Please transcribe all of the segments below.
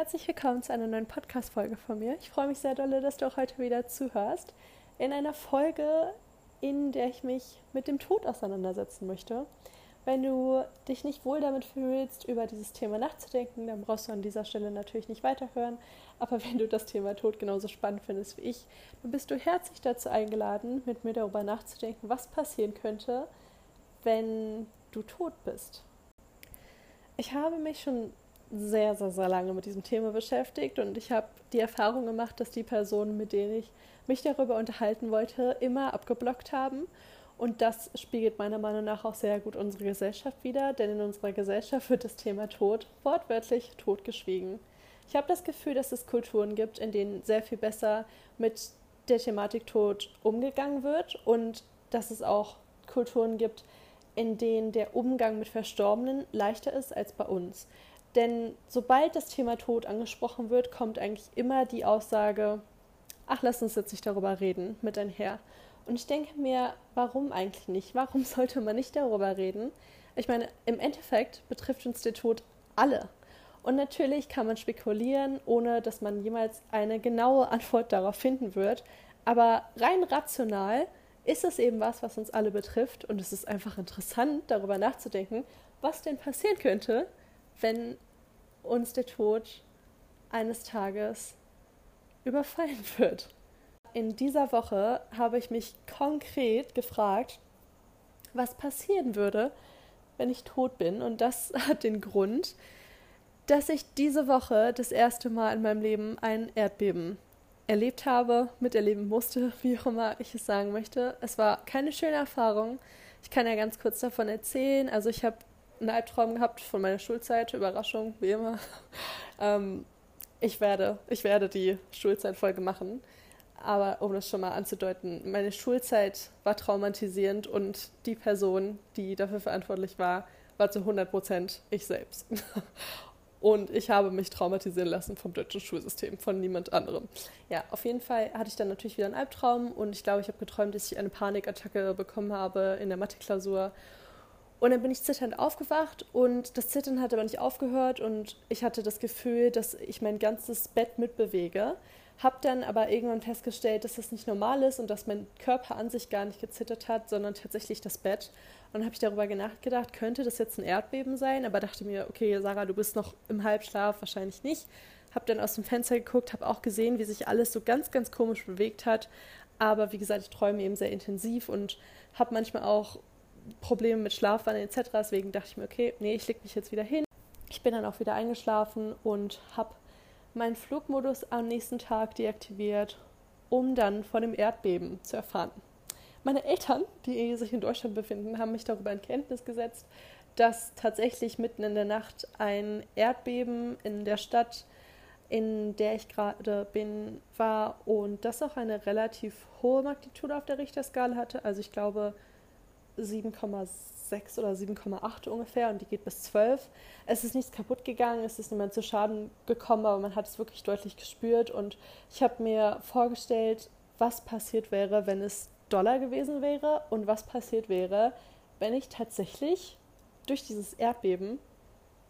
herzlich willkommen zu einer neuen Podcast-Folge von mir. Ich freue mich sehr dolle, dass du auch heute wieder zuhörst. In einer Folge, in der ich mich mit dem Tod auseinandersetzen möchte. Wenn du dich nicht wohl damit fühlst, über dieses Thema nachzudenken, dann brauchst du an dieser Stelle natürlich nicht weiterhören. Aber wenn du das Thema Tod genauso spannend findest wie ich, dann bist du herzlich dazu eingeladen, mit mir darüber nachzudenken, was passieren könnte, wenn du tot bist. Ich habe mich schon sehr, sehr, sehr lange mit diesem Thema beschäftigt und ich habe die Erfahrung gemacht, dass die Personen, mit denen ich mich darüber unterhalten wollte, immer abgeblockt haben. Und das spiegelt meiner Meinung nach auch sehr gut unsere Gesellschaft wider, denn in unserer Gesellschaft wird das Thema Tod wortwörtlich totgeschwiegen. Ich habe das Gefühl, dass es Kulturen gibt, in denen sehr viel besser mit der Thematik Tod umgegangen wird und dass es auch Kulturen gibt, in denen der Umgang mit Verstorbenen leichter ist als bei uns. Denn sobald das Thema Tod angesprochen wird, kommt eigentlich immer die Aussage, ach, lass uns jetzt nicht darüber reden, mit einher. Und ich denke mir, warum eigentlich nicht? Warum sollte man nicht darüber reden? Ich meine, im Endeffekt betrifft uns der Tod alle. Und natürlich kann man spekulieren, ohne dass man jemals eine genaue Antwort darauf finden wird. Aber rein rational ist es eben was, was uns alle betrifft. Und es ist einfach interessant, darüber nachzudenken, was denn passieren könnte, wenn uns der Tod eines Tages überfallen wird. In dieser Woche habe ich mich konkret gefragt, was passieren würde, wenn ich tot bin. Und das hat den Grund, dass ich diese Woche das erste Mal in meinem Leben ein Erdbeben erlebt habe, miterleben musste, wie auch immer ich es sagen möchte. Es war keine schöne Erfahrung. Ich kann ja ganz kurz davon erzählen. Also ich habe einen Albtraum gehabt von meiner Schulzeit. Überraschung, wie immer. ähm, ich, werde, ich werde die Schulzeitfolge machen. Aber um das schon mal anzudeuten, meine Schulzeit war traumatisierend und die Person, die dafür verantwortlich war, war zu 100 Prozent ich selbst. Und ich habe mich traumatisieren lassen vom deutschen Schulsystem, von niemand anderem. Ja, auf jeden Fall hatte ich dann natürlich wieder einen Albtraum und ich glaube, ich habe geträumt, dass ich eine Panikattacke bekommen habe in der Mathe-Klausur und dann bin ich zitternd aufgewacht und das Zittern hat aber nicht aufgehört und ich hatte das Gefühl, dass ich mein ganzes Bett mitbewege. Hab dann aber irgendwann festgestellt, dass das nicht normal ist und dass mein Körper an sich gar nicht gezittert hat, sondern tatsächlich das Bett. Und dann habe ich darüber nachgedacht, könnte das jetzt ein Erdbeben sein? Aber dachte mir, okay, Sarah, du bist noch im Halbschlaf, wahrscheinlich nicht. Hab dann aus dem Fenster geguckt, habe auch gesehen, wie sich alles so ganz, ganz komisch bewegt hat. Aber wie gesagt, ich träume eben sehr intensiv und habe manchmal auch Probleme mit Schlafwandel etc. Deswegen dachte ich mir, okay, nee, ich lege mich jetzt wieder hin. Ich bin dann auch wieder eingeschlafen und habe meinen Flugmodus am nächsten Tag deaktiviert, um dann von dem Erdbeben zu erfahren. Meine Eltern, die sich in Deutschland befinden, haben mich darüber in Kenntnis gesetzt, dass tatsächlich mitten in der Nacht ein Erdbeben in der Stadt, in der ich gerade bin, war und das auch eine relativ hohe Magnitude auf der Richterskala hatte. Also ich glaube 7,6 oder 7,8 ungefähr und die geht bis 12. Es ist nichts kaputt gegangen, es ist niemand zu Schaden gekommen, aber man hat es wirklich deutlich gespürt und ich habe mir vorgestellt, was passiert wäre, wenn es Dollar gewesen wäre und was passiert wäre, wenn ich tatsächlich durch dieses Erdbeben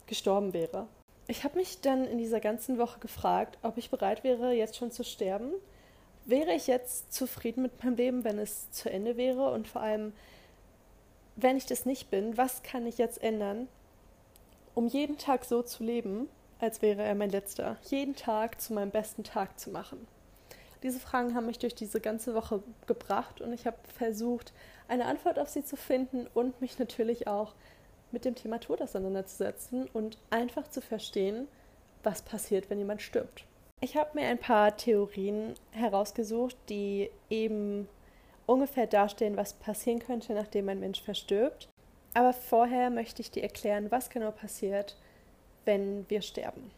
gestorben wäre. Ich habe mich dann in dieser ganzen Woche gefragt, ob ich bereit wäre, jetzt schon zu sterben. Wäre ich jetzt zufrieden mit meinem Leben, wenn es zu Ende wäre? Und vor allem, wenn ich das nicht bin, was kann ich jetzt ändern, um jeden Tag so zu leben, als wäre er mein letzter, jeden Tag zu meinem besten Tag zu machen? Diese Fragen haben mich durch diese ganze Woche gebracht und ich habe versucht, eine Antwort auf sie zu finden und mich natürlich auch mit dem Thema Tod auseinanderzusetzen und einfach zu verstehen, was passiert, wenn jemand stirbt. Ich habe mir ein paar Theorien herausgesucht, die eben ungefähr darstellen, was passieren könnte, nachdem ein Mensch verstirbt. Aber vorher möchte ich dir erklären, was genau passiert, wenn wir sterben.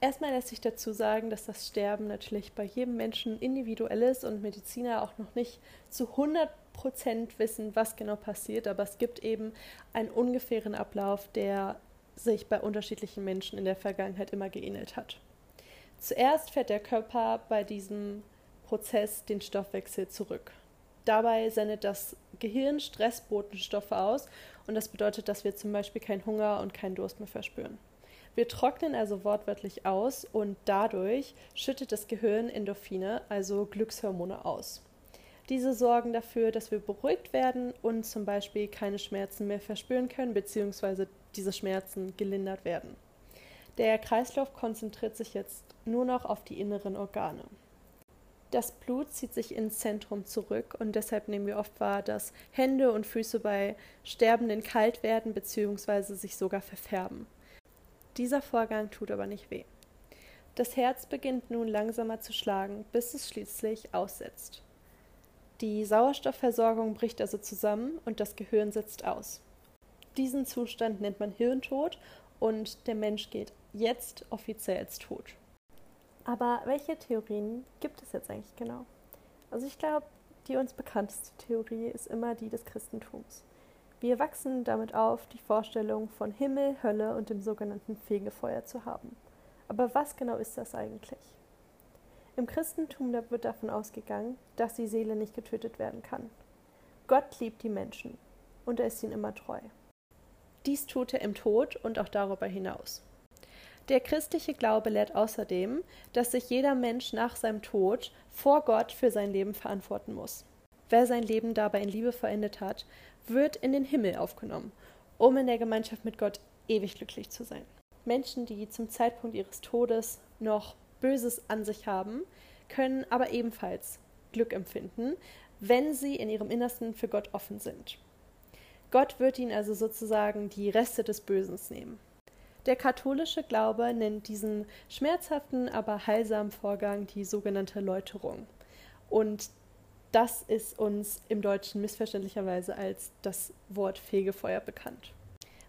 Erstmal lässt sich dazu sagen, dass das Sterben natürlich bei jedem Menschen individuell ist und Mediziner auch noch nicht zu 100 Prozent wissen, was genau passiert, aber es gibt eben einen ungefähren Ablauf, der sich bei unterschiedlichen Menschen in der Vergangenheit immer geähnelt hat. Zuerst fährt der Körper bei diesem Prozess den Stoffwechsel zurück. Dabei sendet das Gehirn Stressbotenstoffe aus und das bedeutet, dass wir zum Beispiel keinen Hunger und keinen Durst mehr verspüren. Wir trocknen also wortwörtlich aus und dadurch schüttet das Gehirn Endorphine, also Glückshormone, aus. Diese sorgen dafür, dass wir beruhigt werden und zum Beispiel keine Schmerzen mehr verspüren können, beziehungsweise diese Schmerzen gelindert werden. Der Kreislauf konzentriert sich jetzt nur noch auf die inneren Organe. Das Blut zieht sich ins Zentrum zurück und deshalb nehmen wir oft wahr, dass Hände und Füße bei Sterbenden kalt werden bzw. sich sogar verfärben. Dieser Vorgang tut aber nicht weh. Das Herz beginnt nun langsamer zu schlagen, bis es schließlich aussetzt. Die Sauerstoffversorgung bricht also zusammen und das Gehirn setzt aus. Diesen Zustand nennt man Hirntod und der Mensch geht jetzt offiziell als tot. Aber welche Theorien gibt es jetzt eigentlich genau? Also ich glaube, die uns bekannteste Theorie ist immer die des Christentums. Wir wachsen damit auf, die Vorstellung von Himmel, Hölle und dem sogenannten Fegefeuer zu haben. Aber was genau ist das eigentlich? Im Christentum wird davon ausgegangen, dass die Seele nicht getötet werden kann. Gott liebt die Menschen und er ist ihnen immer treu. Dies tut er im Tod und auch darüber hinaus. Der christliche Glaube lehrt außerdem, dass sich jeder Mensch nach seinem Tod vor Gott für sein Leben verantworten muss. Wer sein Leben dabei in Liebe verendet hat, wird in den Himmel aufgenommen, um in der Gemeinschaft mit Gott ewig glücklich zu sein. Menschen, die zum Zeitpunkt ihres Todes noch Böses an sich haben, können aber ebenfalls Glück empfinden, wenn sie in ihrem Innersten für Gott offen sind. Gott wird ihnen also sozusagen die Reste des Bösen nehmen. Der katholische Glaube nennt diesen schmerzhaften, aber heilsamen Vorgang die sogenannte Läuterung. Und das ist uns im Deutschen missverständlicherweise als das Wort Fegefeuer bekannt.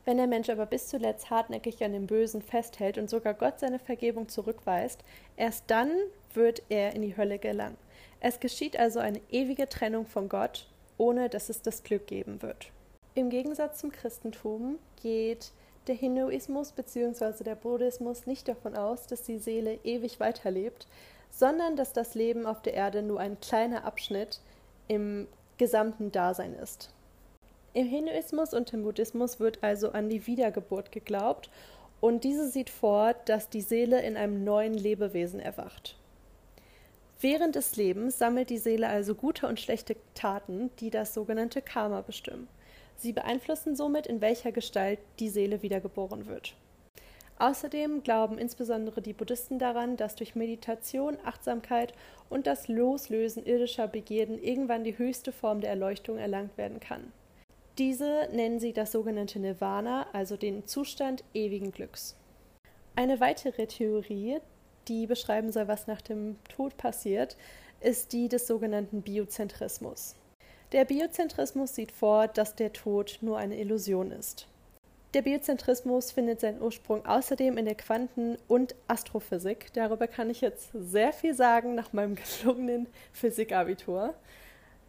Wenn der Mensch aber bis zuletzt hartnäckig an dem Bösen festhält und sogar Gott seine Vergebung zurückweist, erst dann wird er in die Hölle gelangen. Es geschieht also eine ewige Trennung von Gott, ohne dass es das Glück geben wird. Im Gegensatz zum Christentum geht der Hinduismus bzw. der Buddhismus nicht davon aus, dass die Seele ewig weiterlebt, sondern dass das Leben auf der Erde nur ein kleiner Abschnitt im gesamten Dasein ist. Im Hinduismus und im Buddhismus wird also an die Wiedergeburt geglaubt und diese sieht vor, dass die Seele in einem neuen Lebewesen erwacht. Während des Lebens sammelt die Seele also gute und schlechte Taten, die das sogenannte Karma bestimmen. Sie beeinflussen somit, in welcher Gestalt die Seele wiedergeboren wird. Außerdem glauben insbesondere die Buddhisten daran, dass durch Meditation, Achtsamkeit und das Loslösen irdischer Begierden irgendwann die höchste Form der Erleuchtung erlangt werden kann. Diese nennen sie das sogenannte Nirvana, also den Zustand ewigen Glücks. Eine weitere Theorie, die beschreiben soll, was nach dem Tod passiert, ist die des sogenannten Biozentrismus. Der Biozentrismus sieht vor, dass der Tod nur eine Illusion ist. Der Biozentrismus findet seinen Ursprung außerdem in der Quanten- und Astrophysik. Darüber kann ich jetzt sehr viel sagen nach meinem gelungenen Physikabitur.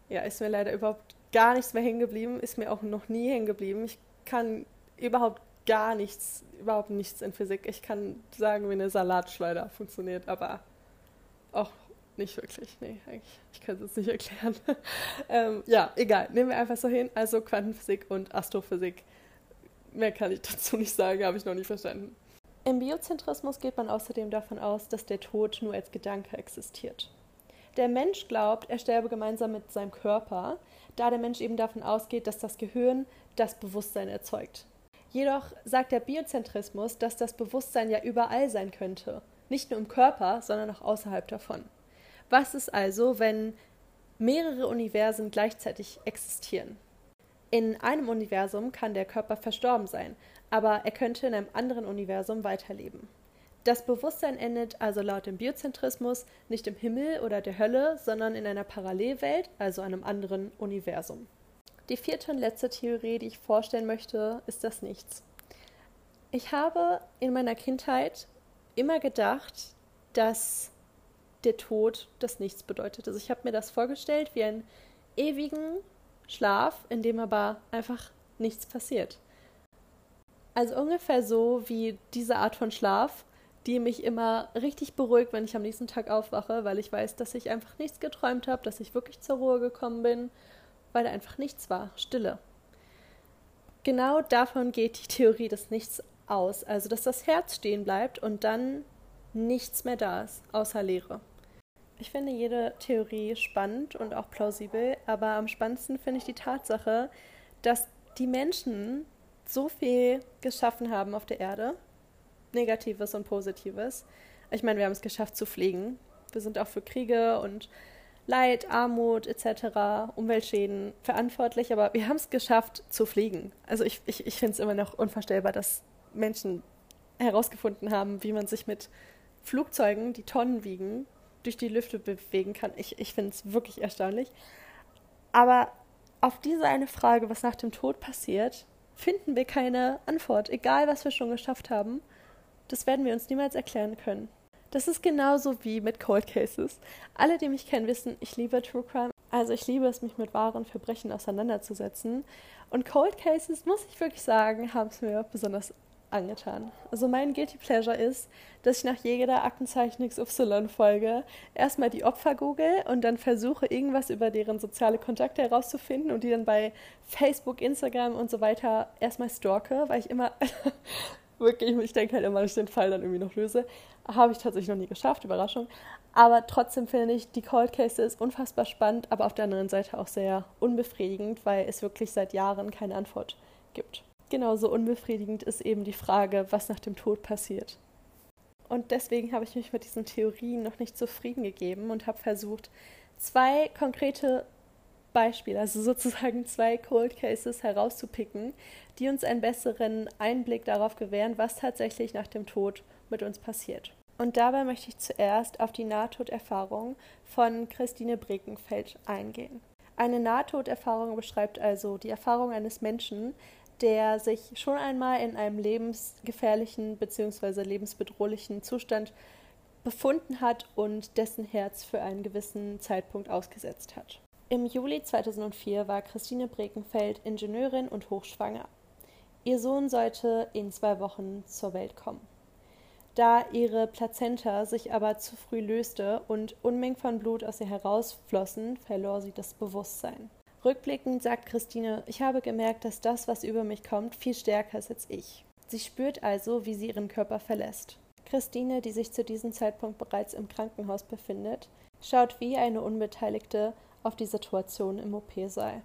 Ja, ist mir leider überhaupt gar nichts mehr hängen geblieben, ist mir auch noch nie hängen geblieben. Ich kann überhaupt gar nichts, überhaupt nichts in Physik. Ich kann sagen, wie eine Salatschleuder funktioniert, aber auch nicht wirklich. Nee, eigentlich, ich kann es jetzt nicht erklären. ähm, ja, egal. Nehmen wir einfach so hin. Also Quantenphysik und Astrophysik. Mehr kann ich dazu nicht sagen, habe ich noch nicht verstanden. Im Biozentrismus geht man außerdem davon aus, dass der Tod nur als Gedanke existiert. Der Mensch glaubt, er sterbe gemeinsam mit seinem Körper, da der Mensch eben davon ausgeht, dass das Gehirn das Bewusstsein erzeugt. Jedoch sagt der Biozentrismus, dass das Bewusstsein ja überall sein könnte, nicht nur im Körper, sondern auch außerhalb davon. Was ist also, wenn mehrere Universen gleichzeitig existieren? In einem Universum kann der Körper verstorben sein, aber er könnte in einem anderen Universum weiterleben. Das Bewusstsein endet also laut dem Biozentrismus nicht im Himmel oder der Hölle, sondern in einer Parallelwelt, also einem anderen Universum. Die vierte und letzte Theorie, die ich vorstellen möchte, ist das Nichts. Ich habe in meiner Kindheit immer gedacht, dass der Tod das Nichts bedeutet. Also ich habe mir das vorgestellt wie einen ewigen Schlaf, in dem aber einfach nichts passiert. Also ungefähr so wie diese Art von Schlaf, die mich immer richtig beruhigt, wenn ich am nächsten Tag aufwache, weil ich weiß, dass ich einfach nichts geträumt habe, dass ich wirklich zur Ruhe gekommen bin, weil da einfach nichts war, Stille. Genau davon geht die Theorie des Nichts aus, also dass das Herz stehen bleibt und dann nichts mehr da ist, außer Leere. Ich finde jede Theorie spannend und auch plausibel, aber am spannendsten finde ich die Tatsache, dass die Menschen so viel geschaffen haben auf der Erde, Negatives und Positives. Ich meine, wir haben es geschafft zu pflegen. Wir sind auch für Kriege und Leid, Armut etc., Umweltschäden verantwortlich, aber wir haben es geschafft zu fliegen. Also ich, ich, ich finde es immer noch unvorstellbar, dass Menschen herausgefunden haben, wie man sich mit Flugzeugen, die Tonnen wiegen, durch die Lüfte bewegen kann. Ich, ich finde es wirklich erstaunlich. Aber auf diese eine Frage, was nach dem Tod passiert, finden wir keine Antwort. Egal, was wir schon geschafft haben, das werden wir uns niemals erklären können. Das ist genauso wie mit Cold Cases. Alle, die mich kennen, wissen, ich liebe True Crime. Also ich liebe es, mich mit wahren Verbrechen auseinanderzusetzen. Und Cold Cases, muss ich wirklich sagen, haben es mir besonders angetan. Also mein Guilty Pleasure ist, dass ich nach jeder Aktenzeichen XY-Folge erstmal die Opfer google und dann versuche, irgendwas über deren soziale Kontakte herauszufinden und die dann bei Facebook, Instagram und so weiter erstmal stalke, weil ich immer wirklich, ich denke halt immer, dass ich den Fall dann irgendwie noch löse. Habe ich tatsächlich noch nie geschafft, Überraschung. Aber trotzdem finde ich, die Cold Case ist unfassbar spannend, aber auf der anderen Seite auch sehr unbefriedigend, weil es wirklich seit Jahren keine Antwort gibt. Genauso unbefriedigend ist eben die Frage, was nach dem Tod passiert. Und deswegen habe ich mich mit diesen Theorien noch nicht zufrieden gegeben und habe versucht, zwei konkrete Beispiele, also sozusagen zwei Cold Cases herauszupicken, die uns einen besseren Einblick darauf gewähren, was tatsächlich nach dem Tod mit uns passiert. Und dabei möchte ich zuerst auf die Nahtoderfahrung von Christine Brekenfeld eingehen. Eine Nahtoderfahrung beschreibt also die Erfahrung eines Menschen, der sich schon einmal in einem lebensgefährlichen bzw. lebensbedrohlichen Zustand befunden hat und dessen Herz für einen gewissen Zeitpunkt ausgesetzt hat. Im Juli 2004 war Christine Brekenfeld Ingenieurin und hochschwanger. Ihr Sohn sollte in zwei Wochen zur Welt kommen. Da ihre Plazenta sich aber zu früh löste und Unmengen von Blut aus ihr herausflossen, verlor sie das Bewusstsein. Rückblickend sagt Christine, ich habe gemerkt, dass das, was über mich kommt, viel stärker ist als ich. Sie spürt also, wie sie ihren Körper verlässt. Christine, die sich zu diesem Zeitpunkt bereits im Krankenhaus befindet, schaut wie eine Unbeteiligte auf die Situation im OP-Saal.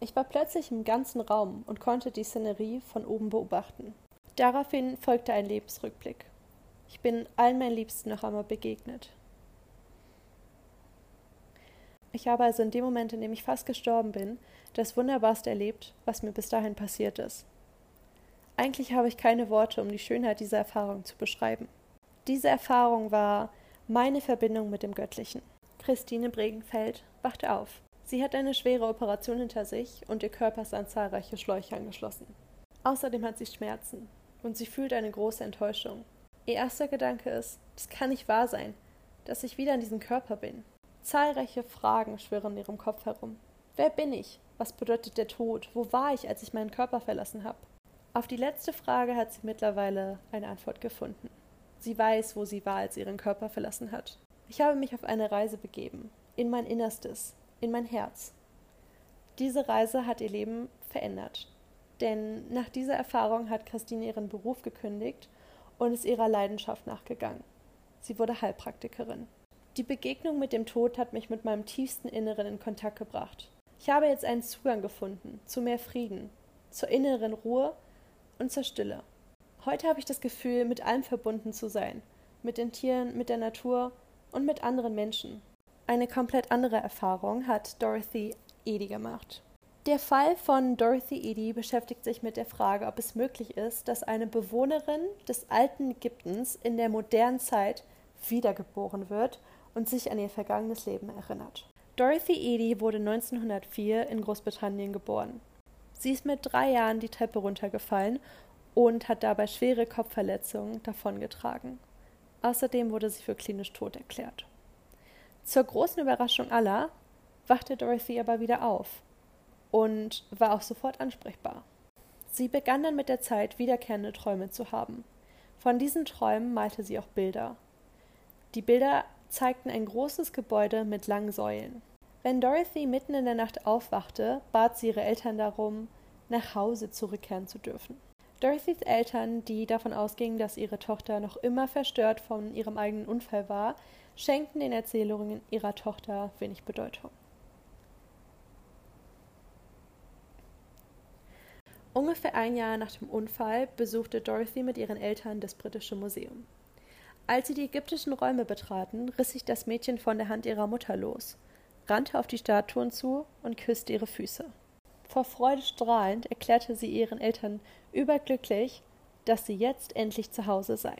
Ich war plötzlich im ganzen Raum und konnte die Szenerie von oben beobachten. Daraufhin folgte ein Lebensrückblick. Ich bin allen meinen Liebsten noch einmal begegnet. Ich habe also in dem Moment, in dem ich fast gestorben bin, das Wunderbarste erlebt, was mir bis dahin passiert ist. Eigentlich habe ich keine Worte, um die Schönheit dieser Erfahrung zu beschreiben. Diese Erfahrung war meine Verbindung mit dem Göttlichen. Christine Bregenfeld wachte auf. Sie hat eine schwere Operation hinter sich und ihr Körper ist an zahlreiche Schläuche angeschlossen. Außerdem hat sie Schmerzen und sie fühlt eine große Enttäuschung. Ihr erster Gedanke ist, das kann nicht wahr sein, dass ich wieder in diesem Körper bin. Zahlreiche Fragen schwirren in ihrem Kopf herum. Wer bin ich? Was bedeutet der Tod? Wo war ich, als ich meinen Körper verlassen habe? Auf die letzte Frage hat sie mittlerweile eine Antwort gefunden. Sie weiß, wo sie war, als sie ihren Körper verlassen hat. Ich habe mich auf eine Reise begeben, in mein Innerstes, in mein Herz. Diese Reise hat ihr Leben verändert. Denn nach dieser Erfahrung hat Christine ihren Beruf gekündigt und ist ihrer Leidenschaft nachgegangen. Sie wurde Heilpraktikerin. Die Begegnung mit dem Tod hat mich mit meinem tiefsten Inneren in Kontakt gebracht. Ich habe jetzt einen Zugang gefunden zu mehr Frieden, zur inneren Ruhe und zur Stille. Heute habe ich das Gefühl, mit allem verbunden zu sein, mit den Tieren, mit der Natur und mit anderen Menschen. Eine komplett andere Erfahrung hat Dorothy Eddy gemacht. Der Fall von Dorothy Eddy beschäftigt sich mit der Frage, ob es möglich ist, dass eine Bewohnerin des alten Ägyptens in der modernen Zeit wiedergeboren wird und sich an ihr vergangenes Leben erinnert. Dorothy Eddy wurde 1904 in Großbritannien geboren. Sie ist mit drei Jahren die Treppe runtergefallen und hat dabei schwere Kopfverletzungen davongetragen. Außerdem wurde sie für klinisch tot erklärt. Zur großen Überraschung aller wachte Dorothy aber wieder auf und war auch sofort ansprechbar. Sie begann dann mit der Zeit wiederkehrende Träume zu haben. Von diesen Träumen malte sie auch Bilder. Die Bilder zeigten ein großes Gebäude mit langen Säulen. Wenn Dorothy mitten in der Nacht aufwachte, bat sie ihre Eltern darum, nach Hause zurückkehren zu dürfen. Dorothys Eltern, die davon ausgingen, dass ihre Tochter noch immer verstört von ihrem eigenen Unfall war, schenkten den Erzählungen ihrer Tochter wenig Bedeutung. Ungefähr ein Jahr nach dem Unfall besuchte Dorothy mit ihren Eltern das Britische Museum. Als sie die ägyptischen Räume betraten, riss sich das Mädchen von der Hand ihrer Mutter los, rannte auf die Statuen zu und küsste ihre Füße. Vor Freude strahlend erklärte sie ihren Eltern überglücklich, dass sie jetzt endlich zu Hause sei.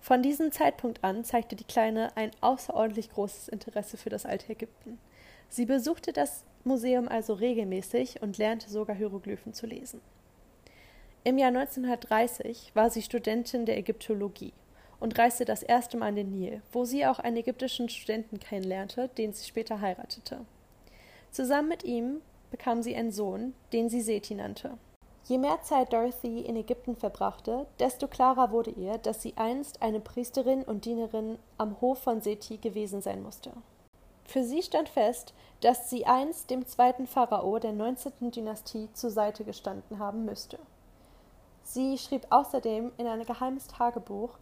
Von diesem Zeitpunkt an zeigte die Kleine ein außerordentlich großes Interesse für das alte Ägypten. Sie besuchte das Museum also regelmäßig und lernte sogar Hieroglyphen zu lesen. Im Jahr 1930 war sie Studentin der Ägyptologie und reiste das erste Mal an den Nil, wo sie auch einen ägyptischen Studenten kennenlernte, den sie später heiratete. Zusammen mit ihm bekam sie einen Sohn, den sie Seti nannte. Je mehr Zeit Dorothy in Ägypten verbrachte, desto klarer wurde ihr, dass sie einst eine Priesterin und Dienerin am Hof von Seti gewesen sein musste. Für sie stand fest, dass sie einst dem zweiten Pharao der 19. Dynastie zur Seite gestanden haben müsste. Sie schrieb außerdem in ein geheimes Tagebuch,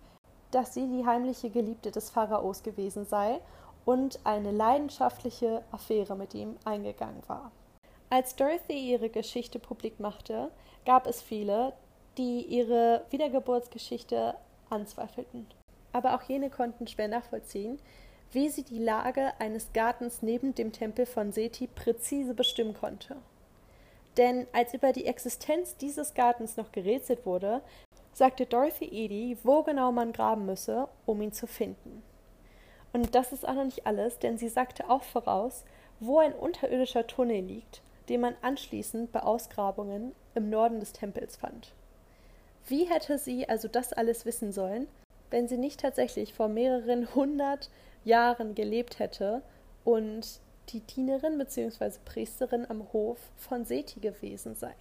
dass sie die heimliche Geliebte des Pharaos gewesen sei und eine leidenschaftliche Affäre mit ihm eingegangen war. Als Dorothy ihre Geschichte publik machte, gab es viele, die ihre Wiedergeburtsgeschichte anzweifelten. Aber auch jene konnten schwer nachvollziehen, wie sie die Lage eines Gartens neben dem Tempel von Seti präzise bestimmen konnte. Denn als über die Existenz dieses Gartens noch gerätselt wurde, sagte Dorothy Edie, wo genau man graben müsse, um ihn zu finden. Und das ist auch noch nicht alles, denn sie sagte auch voraus, wo ein unterirdischer Tunnel liegt, den man anschließend bei Ausgrabungen im Norden des Tempels fand. Wie hätte sie also das alles wissen sollen, wenn sie nicht tatsächlich vor mehreren hundert Jahren gelebt hätte und die Dienerin bzw. Priesterin am Hof von Seti gewesen sei.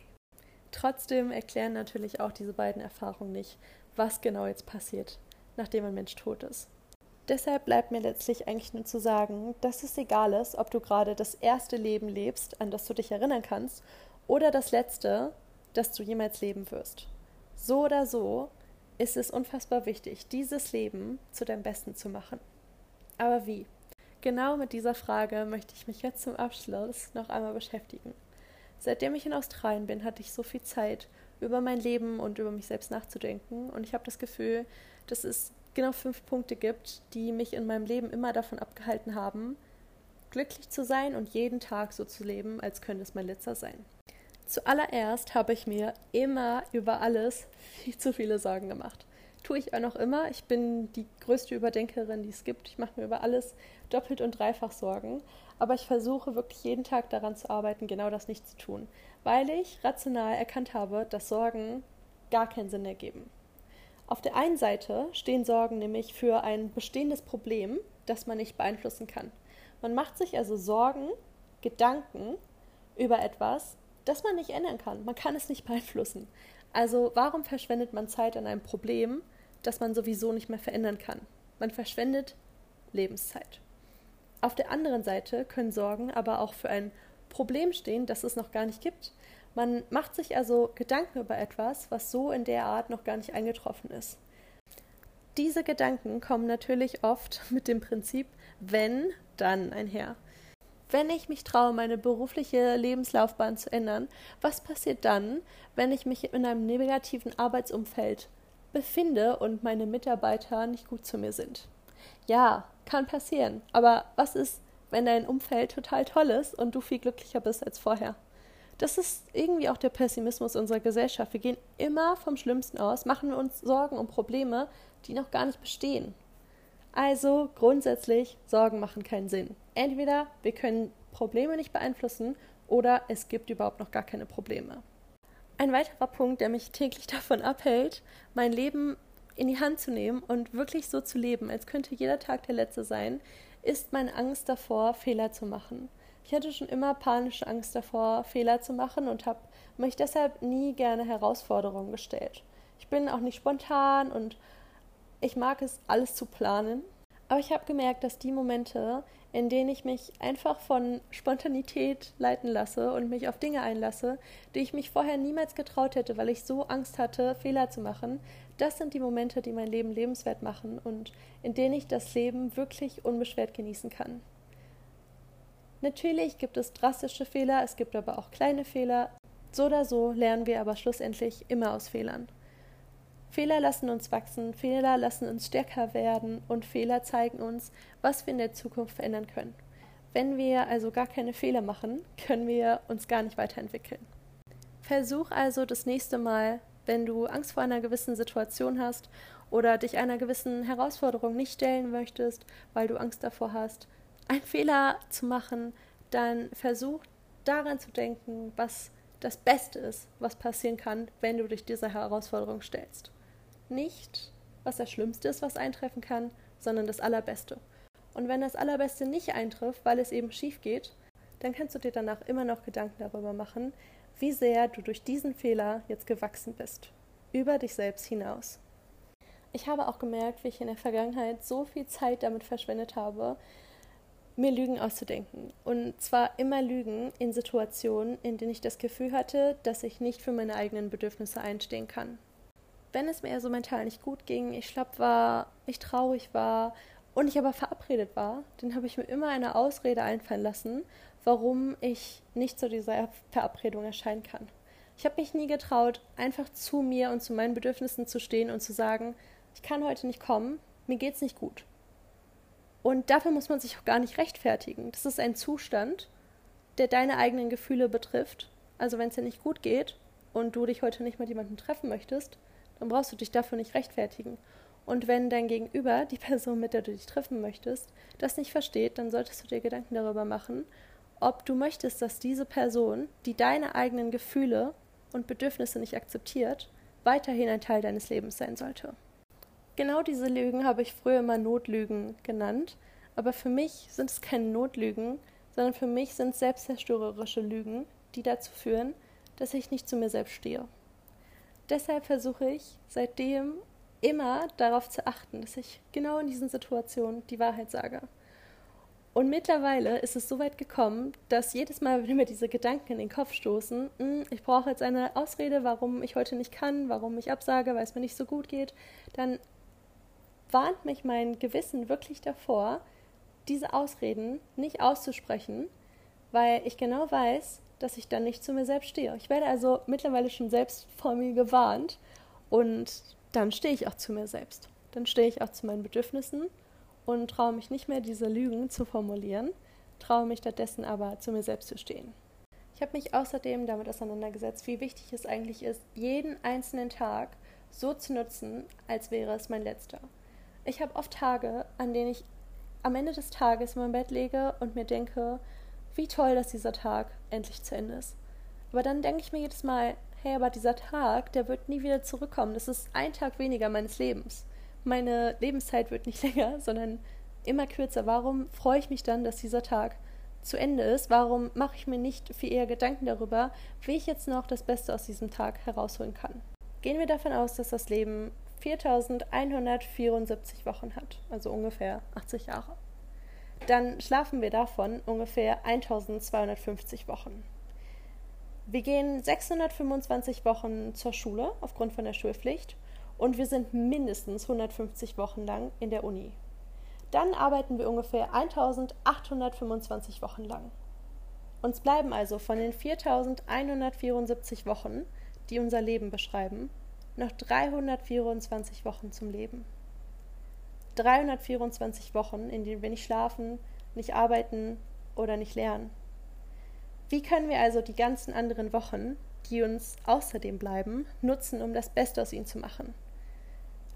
Trotzdem erklären natürlich auch diese beiden Erfahrungen nicht, was genau jetzt passiert, nachdem ein Mensch tot ist. Deshalb bleibt mir letztlich eigentlich nur zu sagen, dass es egal ist, ob du gerade das erste Leben lebst, an das du dich erinnern kannst, oder das letzte, das du jemals leben wirst. So oder so ist es unfassbar wichtig, dieses Leben zu deinem Besten zu machen. Aber wie? Genau mit dieser Frage möchte ich mich jetzt zum Abschluss noch einmal beschäftigen. Seitdem ich in Australien bin, hatte ich so viel Zeit, über mein Leben und über mich selbst nachzudenken. Und ich habe das Gefühl, dass es genau fünf Punkte gibt, die mich in meinem Leben immer davon abgehalten haben, glücklich zu sein und jeden Tag so zu leben, als könnte es mein letzter sein. Zuallererst habe ich mir immer über alles viel zu viele Sorgen gemacht. Tue ich auch noch immer. Ich bin die größte Überdenkerin, die es gibt. Ich mache mir über alles doppelt und dreifach Sorgen. Aber ich versuche wirklich jeden Tag daran zu arbeiten, genau das nicht zu tun. Weil ich rational erkannt habe, dass Sorgen gar keinen Sinn ergeben. Auf der einen Seite stehen Sorgen nämlich für ein bestehendes Problem, das man nicht beeinflussen kann. Man macht sich also Sorgen, Gedanken über etwas, das man nicht ändern kann. Man kann es nicht beeinflussen. Also warum verschwendet man Zeit an einem Problem, das man sowieso nicht mehr verändern kann? Man verschwendet Lebenszeit. Auf der anderen Seite können Sorgen aber auch für ein Problem stehen, das es noch gar nicht gibt. Man macht sich also Gedanken über etwas, was so in der Art noch gar nicht eingetroffen ist. Diese Gedanken kommen natürlich oft mit dem Prinzip wenn, dann einher wenn ich mich traue, meine berufliche Lebenslaufbahn zu ändern, was passiert dann, wenn ich mich in einem negativen Arbeitsumfeld befinde und meine Mitarbeiter nicht gut zu mir sind? Ja, kann passieren. Aber was ist, wenn dein Umfeld total toll ist und du viel glücklicher bist als vorher? Das ist irgendwie auch der Pessimismus unserer Gesellschaft. Wir gehen immer vom Schlimmsten aus, machen uns Sorgen um Probleme, die noch gar nicht bestehen. Also grundsätzlich, Sorgen machen keinen Sinn. Entweder wir können Probleme nicht beeinflussen oder es gibt überhaupt noch gar keine Probleme. Ein weiterer Punkt, der mich täglich davon abhält, mein Leben in die Hand zu nehmen und wirklich so zu leben, als könnte jeder Tag der letzte sein, ist meine Angst davor, Fehler zu machen. Ich hatte schon immer panische Angst davor, Fehler zu machen und habe mich deshalb nie gerne Herausforderungen gestellt. Ich bin auch nicht spontan und ich mag es, alles zu planen. Aber ich habe gemerkt, dass die Momente, in denen ich mich einfach von Spontanität leiten lasse und mich auf Dinge einlasse, die ich mich vorher niemals getraut hätte, weil ich so Angst hatte, Fehler zu machen, das sind die Momente, die mein Leben lebenswert machen und in denen ich das Leben wirklich unbeschwert genießen kann. Natürlich gibt es drastische Fehler, es gibt aber auch kleine Fehler. So oder so lernen wir aber schlussendlich immer aus Fehlern. Fehler lassen uns wachsen, Fehler lassen uns stärker werden und Fehler zeigen uns, was wir in der Zukunft verändern können. Wenn wir also gar keine Fehler machen, können wir uns gar nicht weiterentwickeln. Versuch also das nächste Mal, wenn du Angst vor einer gewissen Situation hast oder dich einer gewissen Herausforderung nicht stellen möchtest, weil du Angst davor hast, einen Fehler zu machen, dann versuch daran zu denken, was das Beste ist, was passieren kann, wenn du dich dieser Herausforderung stellst. Nicht, was das Schlimmste ist, was eintreffen kann, sondern das Allerbeste. Und wenn das Allerbeste nicht eintrifft, weil es eben schief geht, dann kannst du dir danach immer noch Gedanken darüber machen, wie sehr du durch diesen Fehler jetzt gewachsen bist. Über dich selbst hinaus. Ich habe auch gemerkt, wie ich in der Vergangenheit so viel Zeit damit verschwendet habe, mir Lügen auszudenken. Und zwar immer Lügen in Situationen, in denen ich das Gefühl hatte, dass ich nicht für meine eigenen Bedürfnisse einstehen kann. Wenn es mir so mental nicht gut ging, ich schlapp war, ich traurig war und ich aber verabredet war, dann habe ich mir immer eine Ausrede einfallen lassen, warum ich nicht zu dieser Verabredung erscheinen kann. Ich habe mich nie getraut, einfach zu mir und zu meinen Bedürfnissen zu stehen und zu sagen, ich kann heute nicht kommen, mir geht's nicht gut. Und dafür muss man sich auch gar nicht rechtfertigen. Das ist ein Zustand, der deine eigenen Gefühle betrifft. Also wenn es dir nicht gut geht und du dich heute nicht mit jemandem treffen möchtest, dann brauchst du dich dafür nicht rechtfertigen. Und wenn dein Gegenüber, die Person, mit der du dich treffen möchtest, das nicht versteht, dann solltest du dir Gedanken darüber machen, ob du möchtest, dass diese Person, die deine eigenen Gefühle und Bedürfnisse nicht akzeptiert, weiterhin ein Teil deines Lebens sein sollte. Genau diese Lügen habe ich früher immer Notlügen genannt, aber für mich sind es keine Notlügen, sondern für mich sind es selbstzerstörerische Lügen, die dazu führen, dass ich nicht zu mir selbst stehe. Deshalb versuche ich seitdem immer darauf zu achten, dass ich genau in diesen Situationen die Wahrheit sage. Und mittlerweile ist es so weit gekommen, dass jedes Mal, wenn mir diese Gedanken in den Kopf stoßen, hm, ich brauche jetzt eine Ausrede, warum ich heute nicht kann, warum ich absage, weil es mir nicht so gut geht, dann warnt mich mein Gewissen wirklich davor, diese Ausreden nicht auszusprechen, weil ich genau weiß, dass ich dann nicht zu mir selbst stehe. Ich werde also mittlerweile schon selbst vor mir gewarnt und dann stehe ich auch zu mir selbst. Dann stehe ich auch zu meinen Bedürfnissen und traue mich nicht mehr, diese Lügen zu formulieren, traue mich stattdessen aber zu mir selbst zu stehen. Ich habe mich außerdem damit auseinandergesetzt, wie wichtig es eigentlich ist, jeden einzelnen Tag so zu nutzen, als wäre es mein letzter. Ich habe oft Tage, an denen ich am Ende des Tages in mein Bett lege und mir denke, wie toll, dass dieser Tag endlich zu Ende ist. Aber dann denke ich mir jedes Mal, hey, aber dieser Tag, der wird nie wieder zurückkommen. Das ist ein Tag weniger meines Lebens. Meine Lebenszeit wird nicht länger, sondern immer kürzer. Warum freue ich mich dann, dass dieser Tag zu Ende ist? Warum mache ich mir nicht viel eher Gedanken darüber, wie ich jetzt noch das Beste aus diesem Tag herausholen kann? Gehen wir davon aus, dass das Leben 4174 Wochen hat, also ungefähr 80 Jahre. Dann schlafen wir davon ungefähr 1250 Wochen. Wir gehen 625 Wochen zur Schule aufgrund von der Schulpflicht und wir sind mindestens 150 Wochen lang in der Uni. Dann arbeiten wir ungefähr 1825 Wochen lang. Uns bleiben also von den 4174 Wochen, die unser Leben beschreiben, noch 324 Wochen zum Leben. 324 Wochen, in denen wir nicht schlafen, nicht arbeiten oder nicht lernen. Wie können wir also die ganzen anderen Wochen, die uns außerdem bleiben, nutzen, um das Beste aus ihnen zu machen?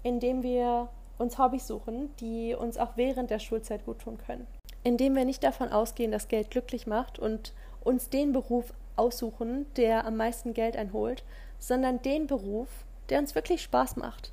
Indem wir uns Hobbys suchen, die uns auch während der Schulzeit gut tun können. Indem wir nicht davon ausgehen, dass Geld glücklich macht und uns den Beruf aussuchen, der am meisten Geld einholt, sondern den Beruf, der uns wirklich Spaß macht.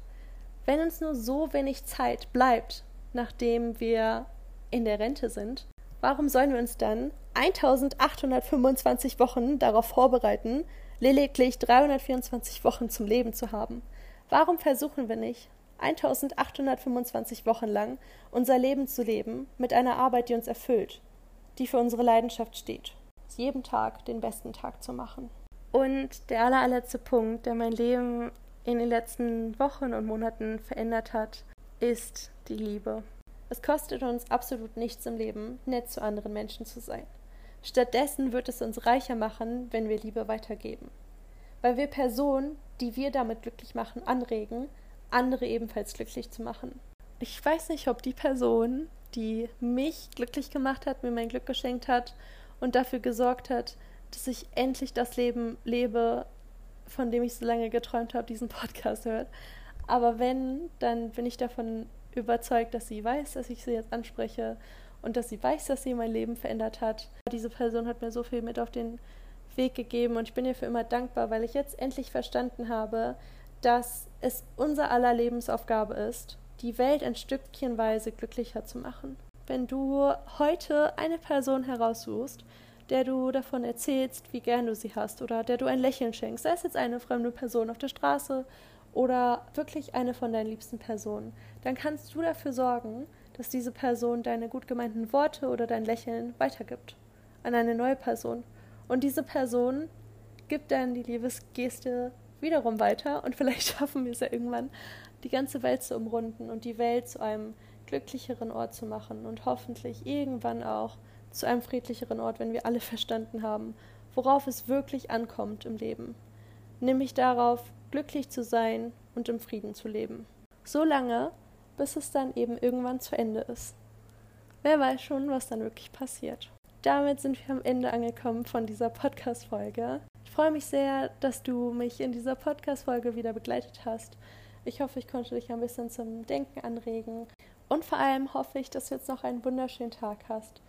Wenn uns nur so wenig Zeit bleibt, nachdem wir in der Rente sind, warum sollen wir uns dann 1825 Wochen darauf vorbereiten, lediglich 324 Wochen zum Leben zu haben? Warum versuchen wir nicht, 1825 Wochen lang unser Leben zu leben mit einer Arbeit, die uns erfüllt, die für unsere Leidenschaft steht. Jeden Tag den besten Tag zu machen. Und der allerletzte Punkt, der mein Leben in den letzten Wochen und Monaten verändert hat, ist die Liebe. Es kostet uns absolut nichts im Leben, nett zu anderen Menschen zu sein. Stattdessen wird es uns reicher machen, wenn wir Liebe weitergeben. Weil wir Personen, die wir damit glücklich machen, anregen, andere ebenfalls glücklich zu machen. Ich weiß nicht, ob die Person, die mich glücklich gemacht hat, mir mein Glück geschenkt hat und dafür gesorgt hat, dass ich endlich das Leben lebe, von dem ich so lange geträumt habe, diesen Podcast hört. Aber wenn, dann bin ich davon überzeugt, dass sie weiß, dass ich sie jetzt anspreche und dass sie weiß, dass sie mein Leben verändert hat. Diese Person hat mir so viel mit auf den Weg gegeben und ich bin ihr für immer dankbar, weil ich jetzt endlich verstanden habe, dass es unser aller Lebensaufgabe ist, die Welt ein Stückchenweise glücklicher zu machen. Wenn du heute eine Person heraussuchst, der du davon erzählst, wie gern du sie hast oder der du ein Lächeln schenkst, sei es jetzt eine fremde Person auf der Straße oder wirklich eine von deinen liebsten Personen, dann kannst du dafür sorgen, dass diese Person deine gut gemeinten Worte oder dein Lächeln weitergibt an eine neue Person. Und diese Person gibt dann die Liebesgeste wiederum weiter und vielleicht schaffen wir es ja irgendwann, die ganze Welt zu umrunden und die Welt zu einem glücklicheren Ort zu machen und hoffentlich irgendwann auch zu einem friedlicheren Ort, wenn wir alle verstanden haben, worauf es wirklich ankommt im Leben. Nämlich darauf, glücklich zu sein und im Frieden zu leben. So lange, bis es dann eben irgendwann zu Ende ist. Wer weiß schon, was dann wirklich passiert. Damit sind wir am Ende angekommen von dieser Podcast-Folge. Ich freue mich sehr, dass du mich in dieser Podcast-Folge wieder begleitet hast. Ich hoffe, ich konnte dich ein bisschen zum Denken anregen. Und vor allem hoffe ich, dass du jetzt noch einen wunderschönen Tag hast